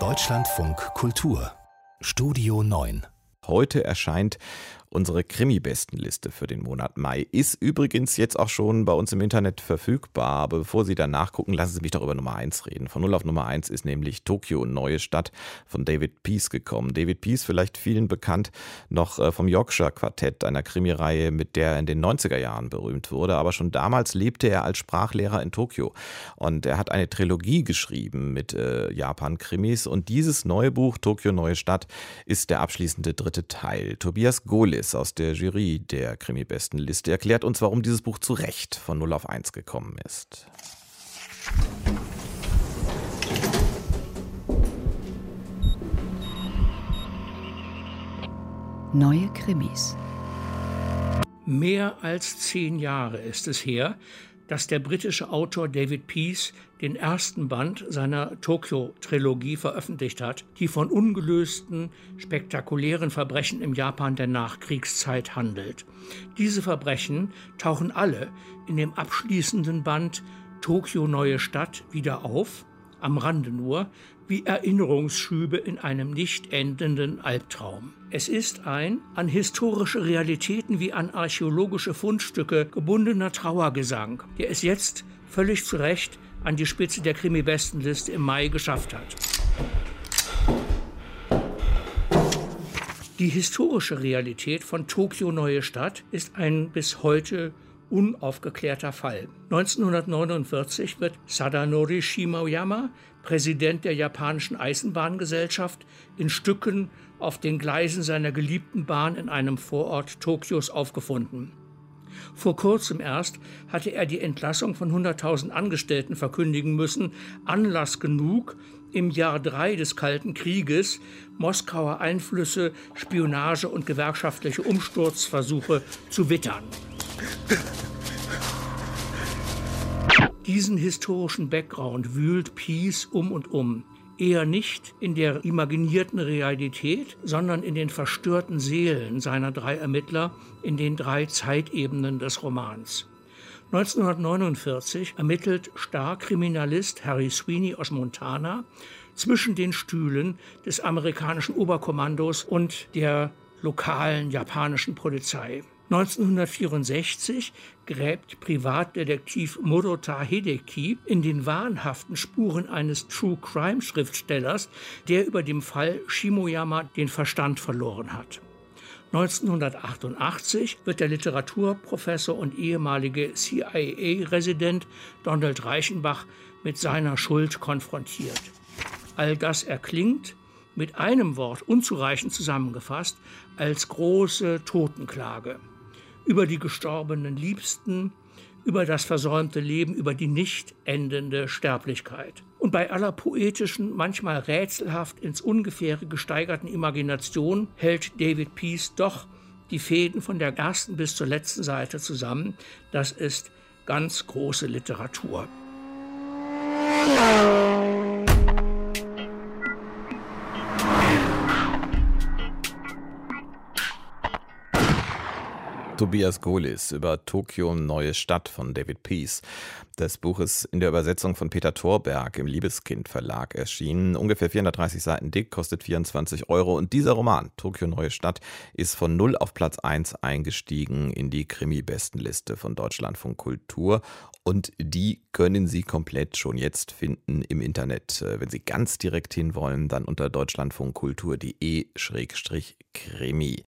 Deutschlandfunk Kultur Studio 9 Heute erscheint Unsere Krimi-Bestenliste für den Monat Mai ist übrigens jetzt auch schon bei uns im Internet verfügbar. Aber bevor Sie da nachgucken, lassen Sie mich doch über Nummer 1 reden. Von 0 auf Nummer 1 ist nämlich Tokio, neue Stadt von David Peace gekommen. David Peace, vielleicht vielen bekannt, noch äh, vom Yorkshire Quartett, einer Krimireihe, mit der er in den 90er Jahren berühmt wurde. Aber schon damals lebte er als Sprachlehrer in Tokio. Und er hat eine Trilogie geschrieben mit äh, Japan-Krimis. Und dieses neue Buch, Tokio, neue Stadt, ist der abschließende dritte Teil. Tobias Gohlis Davis aus der Jury der Krimi-Bestenliste erklärt uns, warum dieses Buch zu Recht von 0 auf 1 gekommen ist. Neue Krimis. Mehr als zehn Jahre ist es her, dass der britische Autor David Peace den ersten Band seiner Tokyo-Trilogie veröffentlicht hat, die von ungelösten, spektakulären Verbrechen im Japan der Nachkriegszeit handelt. Diese Verbrechen tauchen alle in dem abschließenden Band Tokio Neue Stadt wieder auf, am Rande nur, wie Erinnerungsschübe in einem nicht endenden Albtraum. Es ist ein an historische Realitäten wie an archäologische Fundstücke gebundener Trauergesang, der es jetzt völlig zu Recht an die Spitze der Krimi-Bestenliste im Mai geschafft hat. Die historische Realität von Tokio Neue Stadt ist ein bis heute unaufgeklärter Fall. 1949 wird Sadanori Shimoyama, Präsident der japanischen Eisenbahngesellschaft, in Stücken auf den Gleisen seiner geliebten Bahn in einem Vorort Tokios aufgefunden. Vor kurzem erst hatte er die Entlassung von 100.000 Angestellten verkündigen müssen, Anlass genug, im Jahr drei des Kalten Krieges Moskauer Einflüsse, Spionage und gewerkschaftliche Umsturzversuche zu wittern. Diesen historischen Background wühlt Peace um und um. Eher nicht in der imaginierten Realität, sondern in den verstörten Seelen seiner drei Ermittler in den drei Zeitebenen des Romans. 1949 ermittelt Starkriminalist Harry Sweeney aus Montana zwischen den Stühlen des amerikanischen Oberkommandos und der lokalen japanischen Polizei. 1964 gräbt Privatdetektiv Murota Hideki in den wahnhaften Spuren eines True Crime Schriftstellers, der über dem Fall Shimoyama den Verstand verloren hat. 1988 wird der Literaturprofessor und ehemalige CIA-Resident Donald Reichenbach mit seiner Schuld konfrontiert. All das erklingt mit einem Wort unzureichend zusammengefasst als große Totenklage über die gestorbenen Liebsten, über das versäumte Leben, über die nicht endende Sterblichkeit. Und bei aller poetischen, manchmal rätselhaft ins Ungefähre gesteigerten Imagination hält David Peace doch die Fäden von der ersten bis zur letzten Seite zusammen. Das ist ganz große Literatur. Tobias Golis über Tokio Neue Stadt von David Peace. Das Buch ist in der Übersetzung von Peter Thorberg im Liebeskind Verlag erschienen. Ungefähr 430 Seiten dick, kostet 24 Euro. Und dieser Roman, Tokio Neue Stadt, ist von 0 auf Platz 1 eingestiegen in die Krimi-Bestenliste von Deutschlandfunk Kultur. Und die können Sie komplett schon jetzt finden im Internet. Wenn Sie ganz direkt hinwollen, dann unter deutschlandfunkkultur.de-krimi.